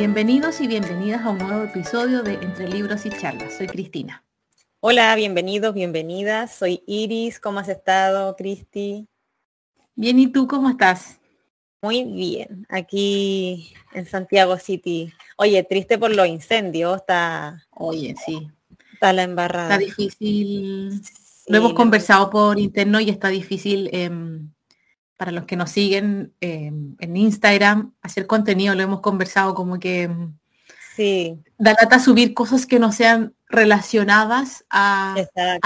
Bienvenidos y bienvenidas a un nuevo episodio de Entre Libros y Charlas. Soy Cristina. Hola, bienvenidos, bienvenidas. Soy Iris. ¿Cómo has estado, Cristi? Bien, ¿y tú cómo estás? Muy bien, aquí en Santiago City. Oye, triste por los incendios, está... Oye, sí. Está la embarrada. Está difícil. lo hemos conversado por interno y está difícil em, para los que nos siguen em, en Instagram hacer contenido. Lo hemos conversado como que em, sí. da lata subir cosas que no sean relacionadas a,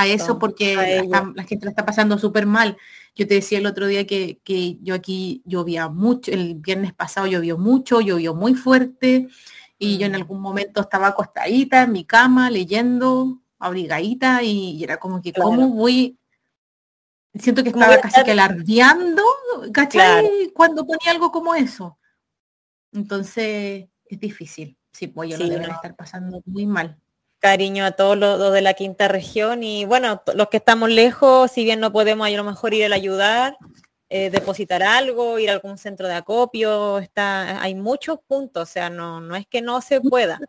eso porque la, gente la está pasando súper mal. Yo te decía el otro día que, yo aquí llovía mucho, el viernes pasado llovió mucho, llovió muy fuerte y yo en mm. algún momento estaba acostadita en mi cama leyendo, abrigadita y, era como que cómo voy siento que estaba casi que alardeando, ¿cachai? Cuando ponía algo como eso. Entonces es difícil. Sí, pues yo lo deben estar pasando muy mal cariño a todos los, de la quinta región y bueno, los que estamos lejos, si bien no podemos a lo mejor ir a ayudar, eh, depositar algo, ir a algún centro de acopio, está, hay muchos puntos, o sea, no, no es que no se pueda.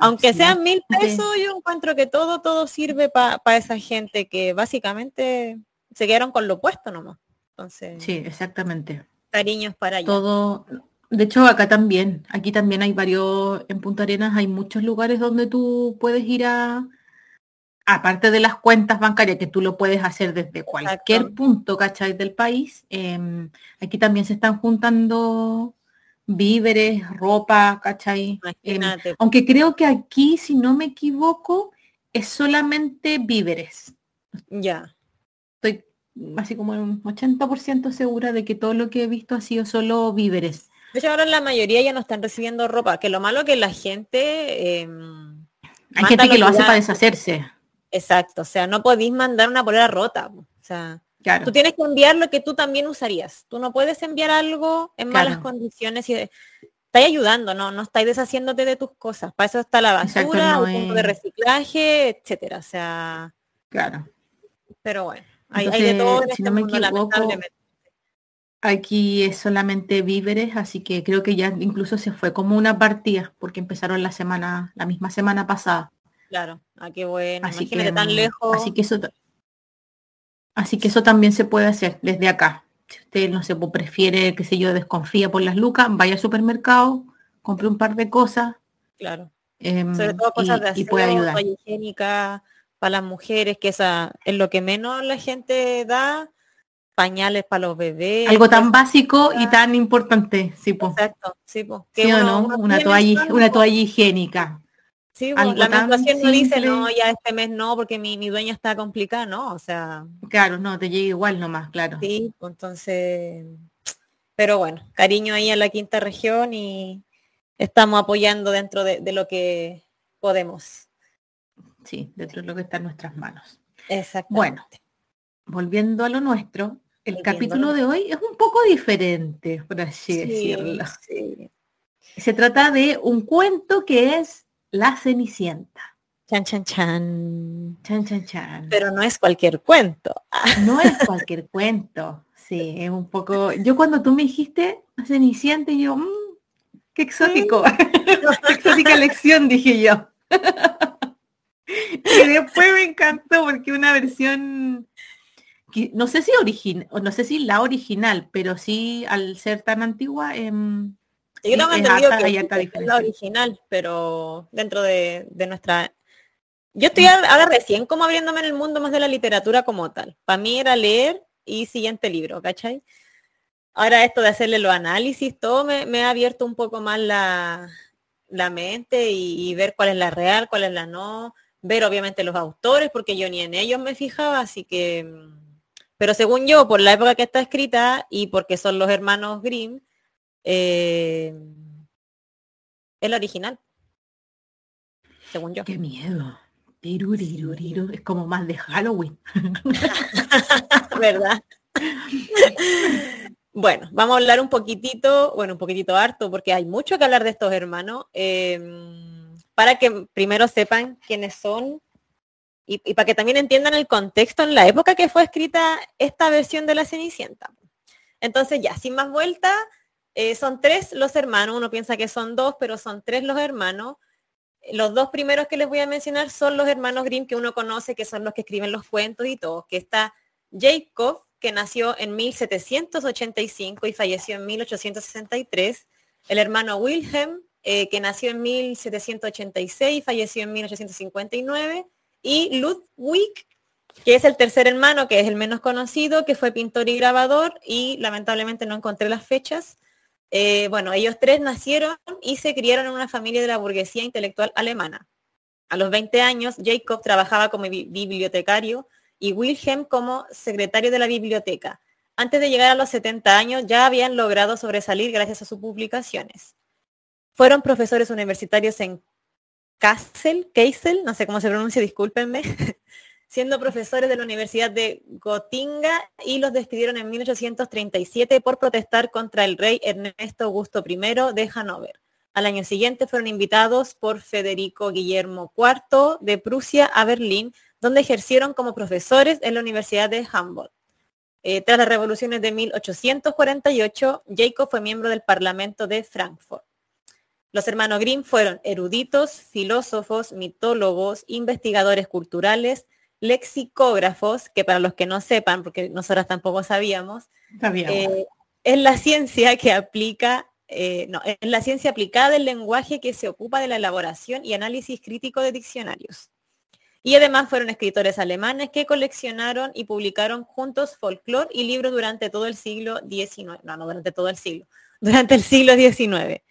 Aunque sean mil pesos, yo encuentro que todo, todo sirve para esa gente que básicamente se quedaron con lo puesto nomás. Entonces, sí, exactamente. Cariños para allá. Todo, de hecho, acá también, aquí también hay varios, en Punta Arenas hay muchos lugares donde tú puedes ir a, aparte de las cuentas bancarias, que tú lo puedes hacer desde cualquier punto, ¿cachai? Del país, em, aquí también se están juntando víveres, ropa, ¿cachai? Em, aunque creo que aquí, si no me equivoco, es solamente víveres. Ya. Estoy así como un 80% segura de que todo lo que he visto ha sido solo víveres. De hecho, ahora la mayoría ya no están recibiendo ropa, que lo malo es que la gente... Em, Hay gente que lo hace para deshacerse. Exacto, o sea, no podéis mandar una polera rota. O sea, tú tienes que enviar lo que tú también usarías. Tú no puedes enviar algo en malas condiciones y estáis ayudando, no, no estáis deshaciéndote de tus cosas. Para eso está la basura, un punto de reciclaje, etcétera. O sea. Claro. Pero bueno, hay, de todo en este mundo, lamentablemente. Aquí es solamente víveres, así que creo que ya incluso se fue como una partida, porque empezaron la semana, la misma semana pasada. Claro, ah, bueno, así que, tan lejos. Así que eso así que eso también se puede hacer desde acá. Si usted no se prefiere, qué sé yo, desconfía por las lucas, vaya al supermercado, compre un par de cosas. Claro. Em, Sobre todo cosas de y puede ayudar. higiénica para las mujeres, que esa es lo que menos la gente da pañales para los bebés. Algo tan básico y tan importante, sí, pues. Exacto, sí, pues. Una toalla, una toalla higiénica. Sí, la menstruación no dice, no, ya este mes no, porque mi, mi dueña está complicada, ¿no? O sea. Claro, no, te llega igual nomás, claro. Sí, pues, entonces. Pero bueno, cariño ahí a la quinta región y estamos apoyando dentro de, de lo que podemos. Sí, dentro de lo que está en nuestras manos. Exacto. Bueno, volviendo a lo nuestro, el capítulo de hoy es un poco diferente, por así decirlo. Se trata de un cuento que es La Cenicienta. Chan, chan, chan. Chan, chan, chan. Pero no es cualquier cuento. No es cualquier cuento. Sí, es un poco... Yo cuando tú me dijiste Cenicienta, yo, mmm, qué exótico. qué exótica lección, dije yo. y después me encantó porque una versión no sé si original, no sé si la original, pero sí al ser tan antigua, eh, yo tengo entendido que es la original, pero dentro de, nuestra yo estoy ahora recién como abriéndome en el mundo más de la literatura como tal. Para mí era leer y siguiente libro, ¿cachai? Ahora esto de hacerle los análisis, todo me, ha abierto un poco más la, mente y, y, ver cuál es la real, cuál es la no, ver obviamente los autores, porque yo ni en ellos me fijaba, así que mm, pero según yo, por la época que está escrita y porque son los hermanos Grimm, eh, es la original. Según yo. Qué miedo. Es como más de Halloween. ¿Verdad? bueno, vamos a hablar un poquitito, bueno, un poquitito harto, porque hay mucho que hablar de estos hermanos. Em, para que primero sepan quiénes son y, para que también entiendan el contexto en la época que fue escrita esta versión de la Cenicienta. Entonces ya, sin más vuelta, Eh, son tres los hermanos, uno piensa que son dos, pero son tres los hermanos. Los dos primeros que les voy a mencionar son los hermanos Grimm que uno conoce, que son los que escriben los cuentos y todo, que está Jacob, que nació en 1785 y falleció en 1863, el hermano Wilhelm, eh, que nació en 1786 y falleció en 1859, y Ludwig, que es el tercer hermano, que es el menos conocido, que fue pintor y grabador, y lamentablemente no encontré las fechas. Eh, bueno, ellos tres nacieron y se criaron en una familia de la burguesía intelectual alemana. A los 20 años, Jacob trabajaba como bibliotecario y Wilhelm como secretario de la biblioteca. Antes de llegar a los 70 años ya habían logrado sobresalir gracias a sus publicaciones. Fueron profesores universitarios en Kassel, Kassel, no sé cómo se pronuncia, discúlpenme, siendo profesores de la Universidad de Gotinga y los despidieron en 1837 por protestar contra el rey Ernesto Augusto I de Hannover. Al año siguiente fueron invitados por Federico Guillermo IV de Prusia a Berlín, donde ejercieron como profesores en la Universidad de Humboldt. Eh, tras las revoluciones de 1848, Jacob fue miembro del Parlamento de Frankfurt. Los hermanos Grimm fueron eruditos, filósofos, mitólogos, investigadores culturales, lexicógrafos, que para los que no sepan, porque nosotras tampoco sabíamos, eh, es la ciencia que aplica, eh, no, es la ciencia aplicada del lenguaje que se ocupa de la elaboración y análisis crítico de diccionarios. Y además fueron escritores alemanes que coleccionaron y publicaron juntos folclore y libros durante todo el siglo XIX. No, no durante todo el siglo, durante el siglo XIX.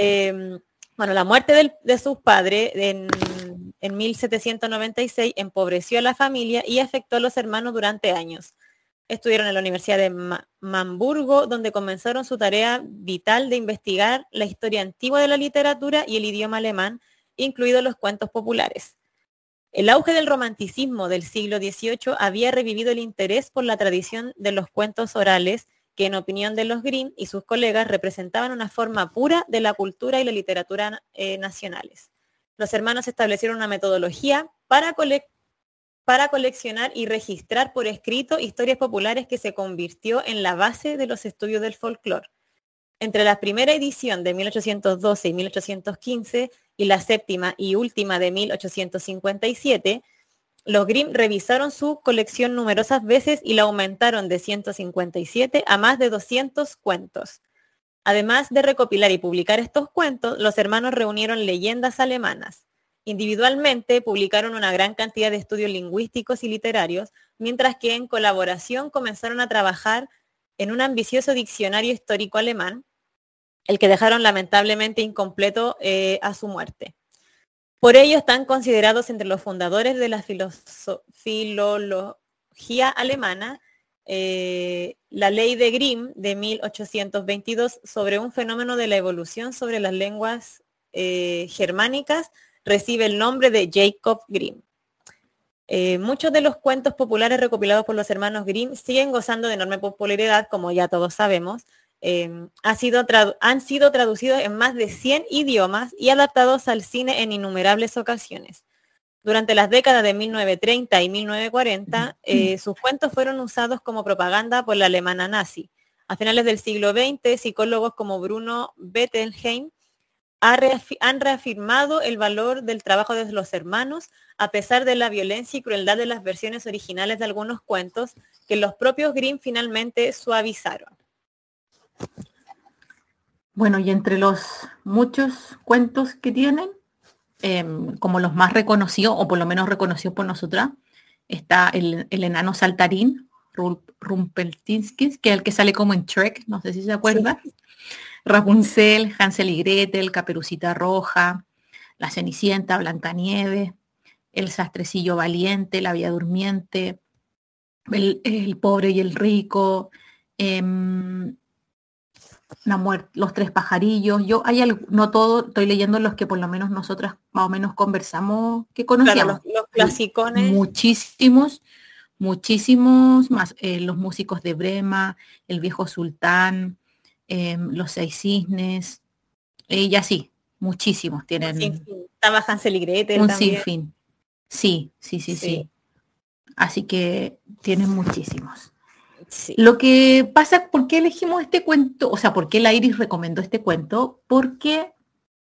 Em, bueno, la muerte de sus padres en, 1796 empobreció a la familia y afectó a los hermanos durante años. Estuvieron en la Universidad de Hamburgo, donde comenzaron su tarea vital de investigar la historia antigua de la literatura y el idioma alemán, incluidos los cuentos populares. El auge del romanticismo del siglo XVIII había revivido el interés por la tradición de los cuentos orales, que en opinión de los Grimm y sus colegas representaban una forma pura de la cultura y la literatura eh, nacionales. Los hermanos establecieron una metodología para, para coleccionar y registrar por escrito historias populares que se convirtió en la base de los estudios del folclore. Entre la primera edición de 1812 y 1815 y la séptima y última de 1857, los Grimm revisaron su colección numerosas veces y la aumentaron de 157 a más de 200 cuentos. Además de recopilar y publicar estos cuentos, los hermanos reunieron leyendas alemanas. Individualmente publicaron una gran cantidad de estudios lingüísticos y literarios, mientras que en colaboración comenzaron a trabajar en un ambicioso diccionario histórico alemán, el que dejaron lamentablemente incompleto eh, a su muerte. Por ello están considerados entre los fundadores de la filología alemana eh, la ley de Grimm de 1822 sobre un fenómeno de la evolución sobre las lenguas eh, germánicas recibe el nombre de Jacob Grimm. muchos de los cuentos populares recopilados por los hermanos Grimm siguen gozando de enorme popularidad, como ya todos sabemos, Em, sido han sido traducidos en más de 100 idiomas y adaptados al cine en innumerables ocasiones. Durante las décadas de 1930 y 1940, eh, sus cuentos fueron usados como propaganda por la alemana nazi. A finales del siglo XX, psicólogos como Bruno Bettelheim han reafirmado el valor del trabajo de los hermanos a pesar de la violencia y crueldad de las versiones originales de algunos cuentos que los propios Grimm finalmente suavizaron. Bueno, y entre los muchos cuentos que tienen, em, como los más reconocidos, o por lo menos reconocidos por nosotras, está el, enano saltarín, Rumpeltinskis, que es el que sale como en Trek, no sé si se acuerda. Rapunzel, Hansel y Gretel, Caperucita Roja, La Cenicienta, Blancanieves, El Sastrecillo Valiente, La Vía Durmiente, El, Pobre y el Rico, em, la muerte, los tres pajarillos. Yo hay no todo, estoy leyendo los que por lo menos nosotras más o menos conversamos, que conocíamos. los, clasicones. Muchísimos, muchísimos más. Eh, los músicos de Brema, el viejo sultán, em, los seis cisnes, ella sí, muchísimos tienen. Estaba Hansel y Gretel. Un sinfín. Sí, sí, sí, sí, sí. Así que tienen muchísimos. Lo que pasa, ¿por qué elegimos este cuento? O sea, ¿por qué la Iris recomendó este cuento? Porque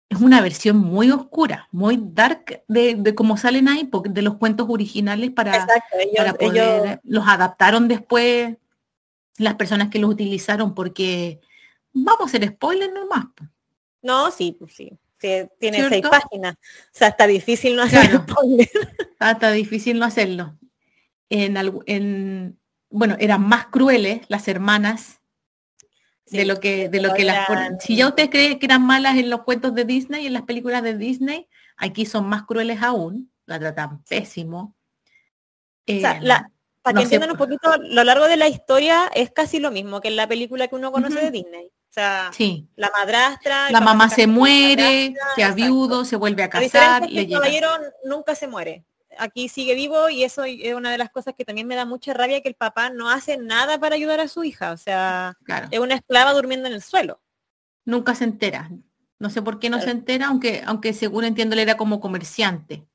es una versión muy oscura, muy dark de, de cómo salen ahí, de los cuentos originales para, para poder, los adaptaron después las personas que los utilizaron porque vamos a hacer spoiler nomás. No, sí, pues sí. tiene seis páginas. O sea, está difícil no hacer spoiler. Está, difícil no hacerlo. En, en, bueno, eran más crueles las hermanas de lo que de lo que las si ya ustedes creen que eran malas en los cuentos de Disney en las películas de Disney aquí son más crueles aún la tratan pésimo. Eh, para que entiendan un poquito lo largo de la historia es casi lo mismo que en la película que uno conoce de Disney. O sea sí. la madrastra la mamá se muere se ha viudo se vuelve a casar el caballero nunca se muere aquí sigue vivo y eso es una de las cosas que también me da mucha rabia que el papá no hace nada para ayudar a su hija. O sea, es una esclava durmiendo en el suelo. Nunca se entera. No sé por qué no se entera, aunque, aunque según entiendo él era como comerciante.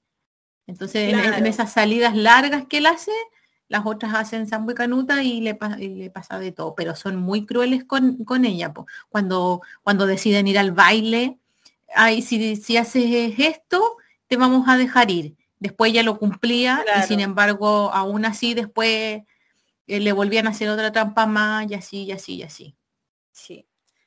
Entonces en, esas salidas largas que él hace, las otras hacen sambo y canuta y le, le, pasa de todo, pero son muy crueles con, con ella. Cuando, cuando deciden ir al baile, ay, si, si haces esto, te vamos a dejar ir después ya lo cumplía y sin embargo aún así después eh, le volvían a hacer otra trampa más y así y así y así. Sí.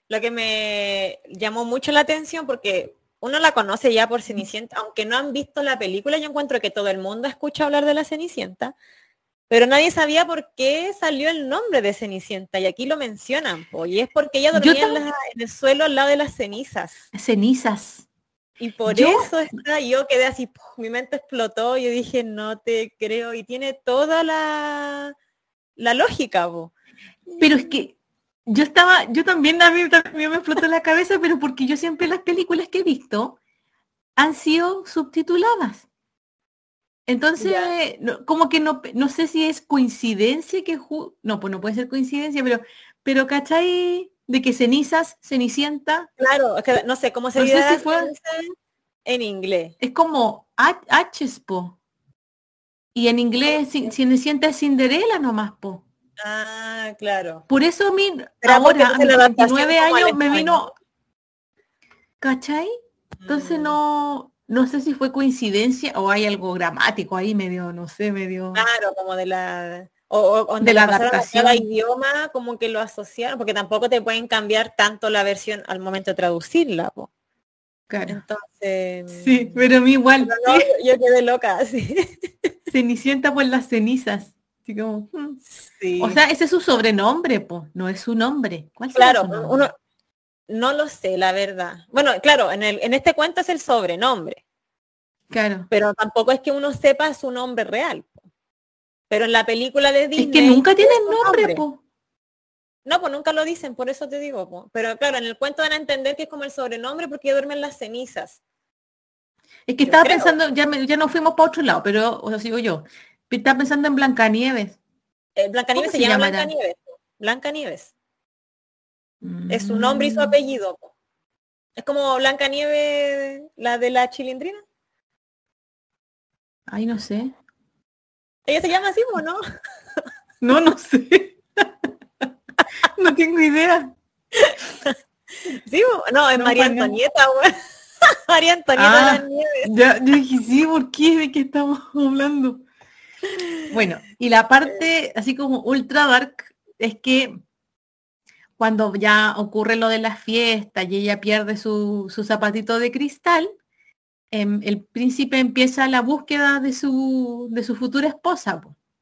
Lo que me llamó mucho la atención porque uno la conoce ya por Cenicienta, aunque no han visto la película, yo encuentro que todo el mundo escucha hablar de la Cenicienta, pero nadie sabía por qué salió el nombre de Cenicienta y aquí lo mencionan, y es porque ella dormía en, el suelo al lado de las cenizas. Cenizas. Y por eso está, yo quedé así, mi mente explotó, yo dije, no te creo, y tiene toda la, la lógica, Pero es que yo estaba, yo también a mí también me explotó la cabeza, pero porque yo siempre las películas que he visto han sido subtituladas. Entonces, como que no, no sé si es coincidencia que no, pues no puede ser coincidencia, pero, pero ¿cachai? De que cenizas, cenicienta. Claro, es que no sé cómo se dice en inglés. Es como H-po. Y en inglés cenicienta es Cinderela nomás, po. Ah, claro. Por eso mi, ahora, a mis 29 años me vino. ¿Cachai? Entonces mm. no, no sé si fue coincidencia o hay algo gramático ahí medio, no sé, medio. Claro, como de la o, de la adaptación. cada idioma como que lo asociaron porque tampoco te pueden cambiar tanto la versión al momento de traducirla claro. Entonces sí pero a mí igual yo, quedé loca sí. cenicienta por las cenizas. Así como, hmm. sí. o sea ese es su sobrenombre po no es su nombre. ¿Cuál claro uno no lo sé la verdad. Bueno claro en el en este cuento es el sobrenombre. Claro. Pero tampoco es que uno sepa su nombre real pero en la película de Disney... Es que nunca tienen nombre, po. No, pues nunca lo dicen, por eso te digo. Po. Pero claro, en el cuento van a entender que es como el sobrenombre porque duermen las cenizas. Es que estaba pensando, ya, ya no fuimos para otro lado, pero, o sea, sigo yo. Estaba pensando en Blancanieves. Eh, Blancanieves se, llama Blancanieves. Blancanieves. Es su nombre y su mm. apellido. Es como Blancanieves, la de la chilindrina. Ay, no sé. ¿Ella se llama así o no? No, no sé. no tengo idea. ¿Sí? No, es María Antonieta, güey. María Antonieta ah, Ya, yo dije, sí, ¿por qué? ¿De qué estamos hablando? Bueno, y la parte así como ultra dark es que cuando ya ocurre lo de la fiesta y ella pierde su, su zapatito de cristal, el príncipe empieza la búsqueda de su, de su futura esposa.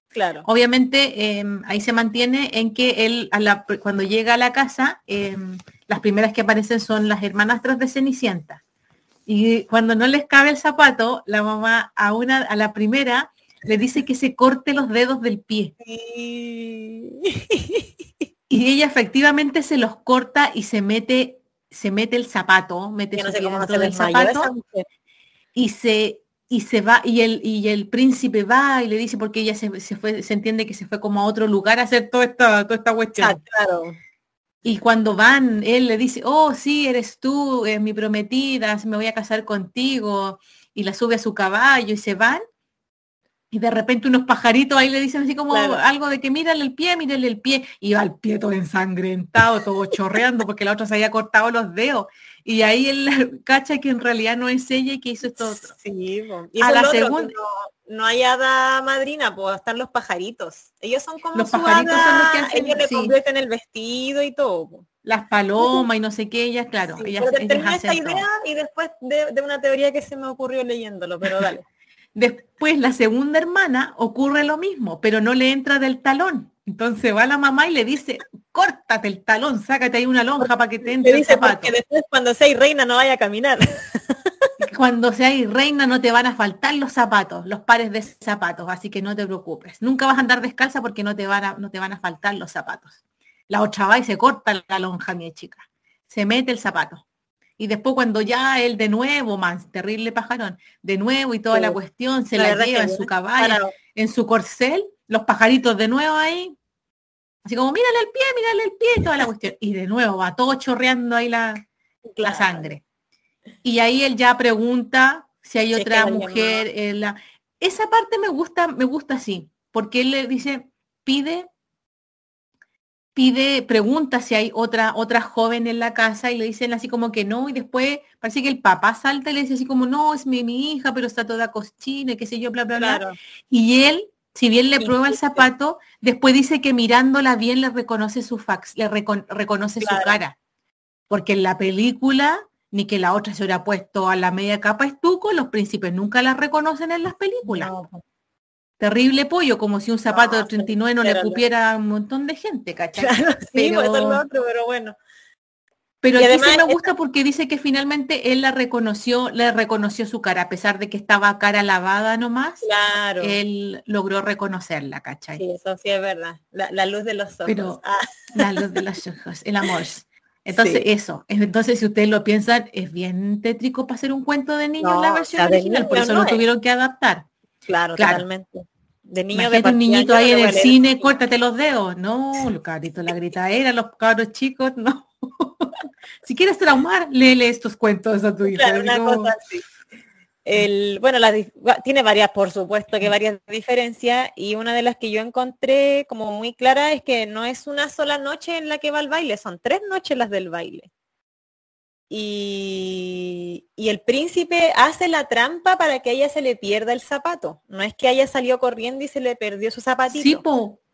Claro. Obviamente em, ahí se mantiene en que él cuando llega a la casa, em, las primeras que aparecen son las hermanastras de Cenicienta. Y cuando no les cabe el zapato, la mamá a una, a la primera, le dice que se corte los dedos del pie. Y ella efectivamente se los corta y se mete, se mete el zapato, mete su dentro del zapato y se y se va y el y el príncipe va y le dice porque ella se, fue se entiende que se fue como a otro lugar a hacer toda esta toda esta cuestión ah, claro. y cuando van él le dice oh sí eres tú eh, mi prometida me voy a casar contigo y la sube a su caballo y se van y de repente unos pajaritos ahí le dicen así como algo de que mírale el pie, mírale el pie, y va el pie todo ensangrentado, todo chorreando, porque la otra se había cortado los dedos. Y ahí él cacha que en realidad no es ella y que hizo esto otro. Sí, y a la segunda. No, hay hada madrina, pues están los pajaritos. Ellos son como los pajaritos son los que hacen, ellos le convierten el vestido y todo. Las palomas y no sé qué, ellas, claro. ellas, esta idea y después de, de, una teoría que se me ocurrió leyéndolo, pero dale. Después la segunda hermana ocurre lo mismo, pero no le entra del talón. Entonces va la mamá y le dice, córtate el talón, sácate ahí una lonja para que te entre el zapato. Porque después cuando seas reina no vaya a caminar. Cuando seas reina no te van a faltar los zapatos, los pares de zapatos, así que no te preocupes. Nunca vas a andar descalza porque no te van a, no te van a faltar los zapatos. La otra va y se corta la lonja, mi chica. Se mete el zapato. Y después cuando ya él de nuevo, más terrible pajarón, de nuevo y toda la cuestión, se la, lleva en su caballo, en su corcel, los pajaritos de nuevo ahí, así como, mírale el pie, mírale el pie, toda la cuestión. Y de nuevo va todo chorreando ahí la, la sangre. Y ahí él ya pregunta si hay otra mujer en la... Esa parte me gusta, me gusta así, porque él le dice, pide pide, pregunta si hay otra, otra joven en la casa y le dicen así como que no, y después parece que el papá salta y le dice así como, no, es mi, mi hija, pero está toda cochina, qué sé yo, bla, bla, bla. Y él, si bien le prueba el zapato, después dice que mirándola bien le reconoce su fax, le reconoce su cara. Porque en la película, ni que la otra se hubiera puesto a la media capa estuco, los príncipes nunca la reconocen en las películas terrible pollo, como si un zapato de 39 no le cupiera a un montón de gente, ¿cachai? sí, pero, otro, pero bueno. Pero a además me gusta porque dice que finalmente él la reconoció, le reconoció su cara, a pesar de que estaba cara lavada nomás. Claro. Él logró reconocerla, ¿cachai? Sí, eso sí es verdad. La, luz de los ojos. Pero ah. la luz de los ojos, el amor. Entonces eso, entonces si ustedes lo piensan, es bien tétrico para hacer un cuento de niños en la versión original, por eso lo tuvieron que adaptar. Claro, totalmente. De niño de un niñito ahí en el cine, córtate los dedos. No, los caritos, la era los cabros chicos, no. si quieres traumar, léele estos cuentos a tu hijo. El, bueno, tiene varias, por supuesto que varias diferencias y una de las que yo encontré como muy clara es que no es una sola noche en la que va al baile, son tres noches las del baile y, el príncipe hace la trampa para que a ella se le pierda el zapato. No es que haya salido corriendo y se le perdió su zapatito. Sí,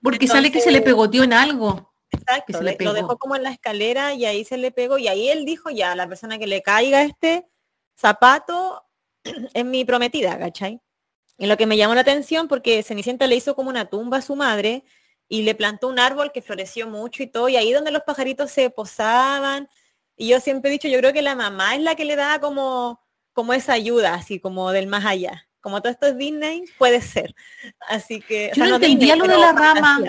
porque sale que se le pegoteó en algo. Exacto, lo dejó como en la escalera y ahí se le pegó y ahí él dijo ya, la persona que le caiga este zapato es mi prometida, ¿cachai? Y lo que me llamó la atención porque Cenicienta le hizo como una tumba a su madre y le plantó un árbol que floreció mucho y todo, y ahí donde los pajaritos se posaban, y yo siempre he dicho, yo creo que la mamá es la que le da como, como esa ayuda, así como del más allá. Como todo esto es Disney, puede ser. Así que... Yo no, entendía lo de la rama.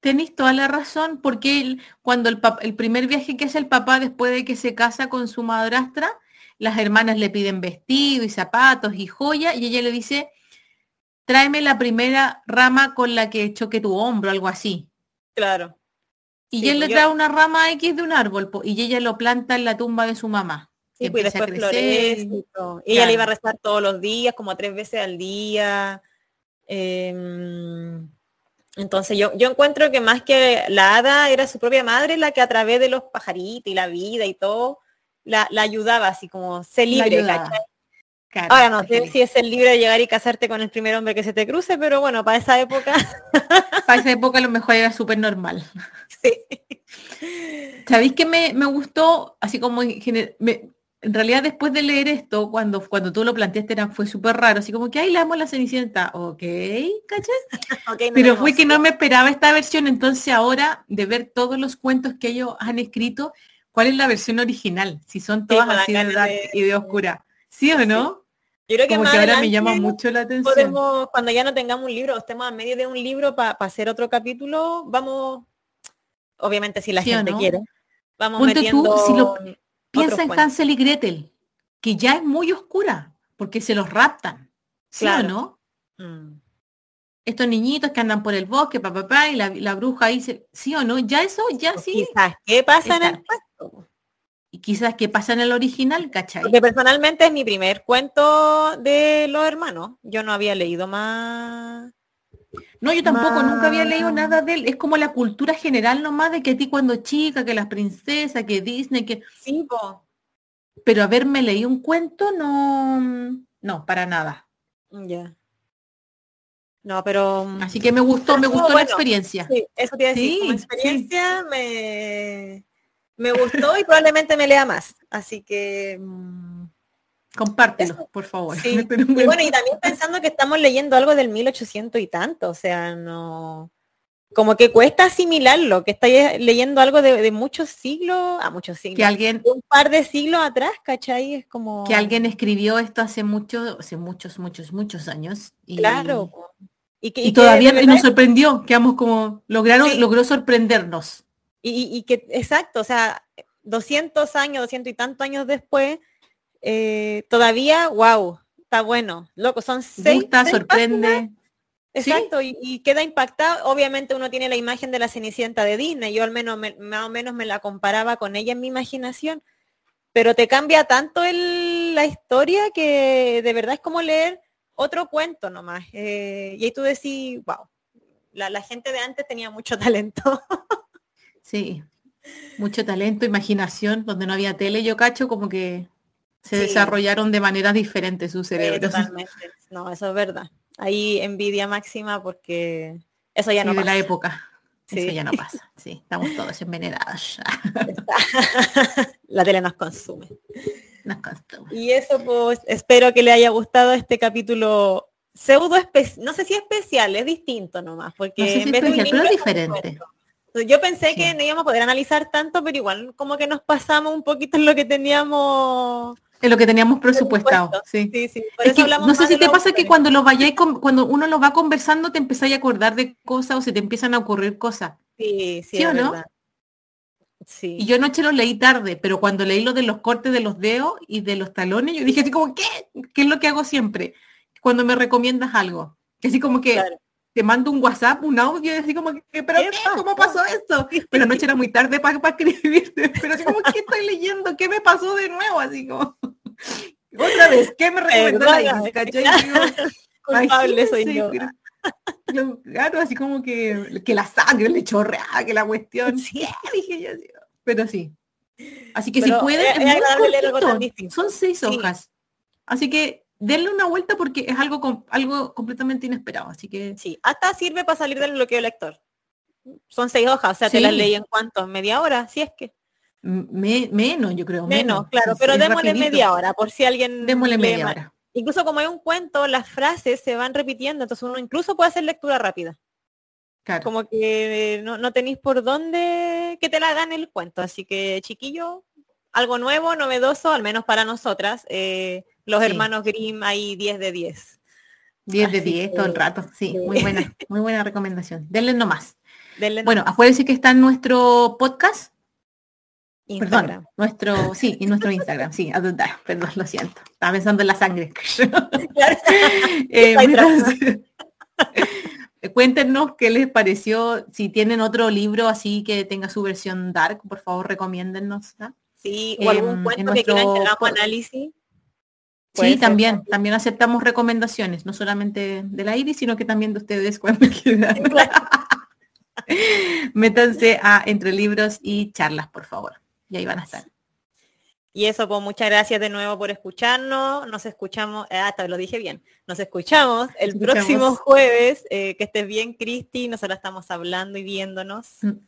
Tenéis toda la razón, porque él, cuando el, el primer viaje que hace el papá después de que se casa con su madrastra, las hermanas le piden vestido y zapatos y joya, y ella le dice, tráeme la primera rama con la que choque tu hombro, algo así. Claro. Y él le trae una rama X de un árbol y ella lo planta en la tumba de su mamá. y pues, después florece y, ella le iba a rezar todos los días, como tres veces al día. Em, entonces yo, yo encuentro que más que la hada era su propia madre la que a través de los pajaritos y la vida y todo, la, ayudaba así como se libre. Ahora no sé si es el libre de llegar y casarte con el primer hombre que se te cruce, pero bueno, para esa época. para esa época a lo mejor era súper normal. ¿Sabéis que me, gustó? Así como en, realidad después de leer esto, cuando, cuando tú lo planteaste era, fue súper raro, así como que ahí le damos la cenicienta, ok, ¿cachai? Pero fue que no me esperaba esta versión, entonces ahora de ver todos los cuentos que ellos han escrito, ¿cuál es la versión original? Si son todas así de dark y de oscura. ¿Sí o no? Yo creo que, Como que ahora me llama mucho la atención. Podemos, cuando ya no tengamos un libro, estemos a medio de un libro para hacer otro capítulo, vamos obviamente si la gente quiere. Vamos metiendo si lo piensa en Hansel y Gretel, que ya es muy oscura, porque se los raptan. ¿Sí o no? Mm. Estos niñitos que andan por el bosque, papá, pa, y la, bruja dice, ¿sí o no? Ya eso, ya sí. ¿qué pasa en el puesto? y quizás que pasa en el original, ¿cachai? Porque personalmente es mi primer cuento de los hermanos. Yo no había leído más. No, yo tampoco, nunca había leído nada de él. Es como la cultura general nomás de que a ti cuando chica, que las princesas, que Disney, que... Sí, Pero haberme leído un cuento, no, no, para nada. Ya. No, pero... Así que me gustó, me gustó la experiencia. Sí, eso te decir. Como experiencia me me gustó y probablemente me lea más. Así que... Compártelo, por favor. Y bueno, y también pensando que estamos leyendo algo del 1800 y tanto, o sea, no... Como que cuesta asimilarlo, que estáis leyendo algo de, muchos siglos, a muchos siglos. Que alguien... Un par de siglos atrás, ¿cachai? Es como... Que alguien escribió esto hace muchos, hace muchos, muchos, muchos años. Y... Claro. Y, que, todavía nos sorprendió, quedamos como, lograron, logró sorprendernos. Y, que, exacto, o sea, 200 años, 200 y tantos años después, eh, todavía, wow, está bueno. Loco, son seis. Gusta, sorprende. Exacto, y, queda impactado. Obviamente uno tiene la imagen de la Cenicienta de Disney, yo al menos más o menos me la comparaba con ella en mi imaginación, pero te cambia tanto el, la historia que de verdad es como leer otro cuento nomás. Eh, y ahí tú decís, wow, la, la gente de antes tenía mucho talento. Sí, mucho talento, imaginación, donde no había tele, yo cacho, como que se desarrollaron de maneras diferentes sus cerebros. totalmente. No, eso es verdad. Ahí envidia máxima porque eso ya no pasa. de la época. Eso ya no pasa. Sí, estamos todos envenenados. la tele nos consume. Nos consume. Y eso pues espero que le haya gustado este capítulo pseudo especial, no sé si especial, es distinto nomás, porque en vez de pero es diferente. Yo pensé que no íbamos a poder analizar tanto, pero igual como que nos pasamos un poquito en lo que teníamos en lo que teníamos presupuestado, sí. sí, no sé si te pasa que cuando lo vayáis cuando uno lo va conversando te empezáis a acordar de cosas o se te empiezan a ocurrir cosas. Sí, sí, ¿Sí o no? Sí. Y yo anoche lo leí tarde, pero cuando leí lo de los cortes de los dedos y de los talones, yo dije así como, ¿qué? ¿Qué es lo que hago siempre? Cuando me recomiendas algo. Así como que te mando un WhatsApp, un audio, y así como que, ¿pero qué? ¿Cómo pasó esto? Pero anoche era muy tarde para escribirte, pero así como, ¿qué estoy leyendo? ¿Qué me pasó de nuevo? Así como, otra vez, ¿qué me recomendó la Culpable soy yo. Claro, así como que, que la sangre le chorrea, que la cuestión, sí, dije yo, pero sí. Así que si pueden, son seis hojas. Así que denle una vuelta porque es algo, algo completamente inesperado. Así que. Sí, hasta sirve para salir del bloqueo lector. Son seis hojas, o sea, te las leí en cuánto, media hora, si es que. menos, yo creo. Menos, claro, pero démosle media hora, por si alguien. Démosle media hora. Incluso como hay un cuento, las frases se van repitiendo, entonces uno incluso puede hacer lectura rápida. Claro. Como que no, no tenéis por dónde que te la hagan el cuento. Así que, chiquillo, algo nuevo, novedoso, al menos para nosotras. Eh, los hermanos Grimm ahí 10 de 10. 10 de 10 todo el rato, sí, muy buena, muy buena recomendación. Denle nomás. Denle bueno, acuérdense que está en nuestro podcast. Instagram. Perdón, nuestro, sí, y nuestro Instagram, sí, perdón, lo siento. Estaba pensando en la sangre. eh, cuéntenos qué les pareció, si tienen otro libro así que tenga su versión dark, por favor recomiéndennos. Sí, o algún em, cuento que quieran que hagamos análisis. Sí, también, también aceptamos recomendaciones, no solamente de la Iris, sino que también de ustedes cuando quieran. Métanse a Entre Libros y Charlas, por favor. Y ahí van a estar. Y eso, pues muchas gracias de nuevo por escucharnos. Nos escuchamos, eh, hasta lo dije bien, nos escuchamos el próximo jueves. Eh, que estés bien, Cristi. Nosotros estamos hablando y viéndonos. Mm,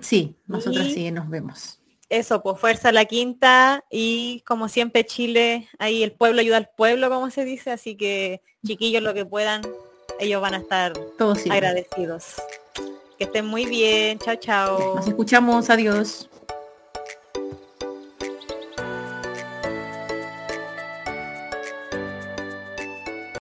sí, nosotros sí nos vemos eso, pues fuerza la quinta y como siempre Chile, ahí el pueblo ayuda al pueblo, como se dice, así que chiquillos lo que puedan, ellos van a estar Todos agradecidos. Que estén muy bien, chao, chao. Nos escuchamos, adiós.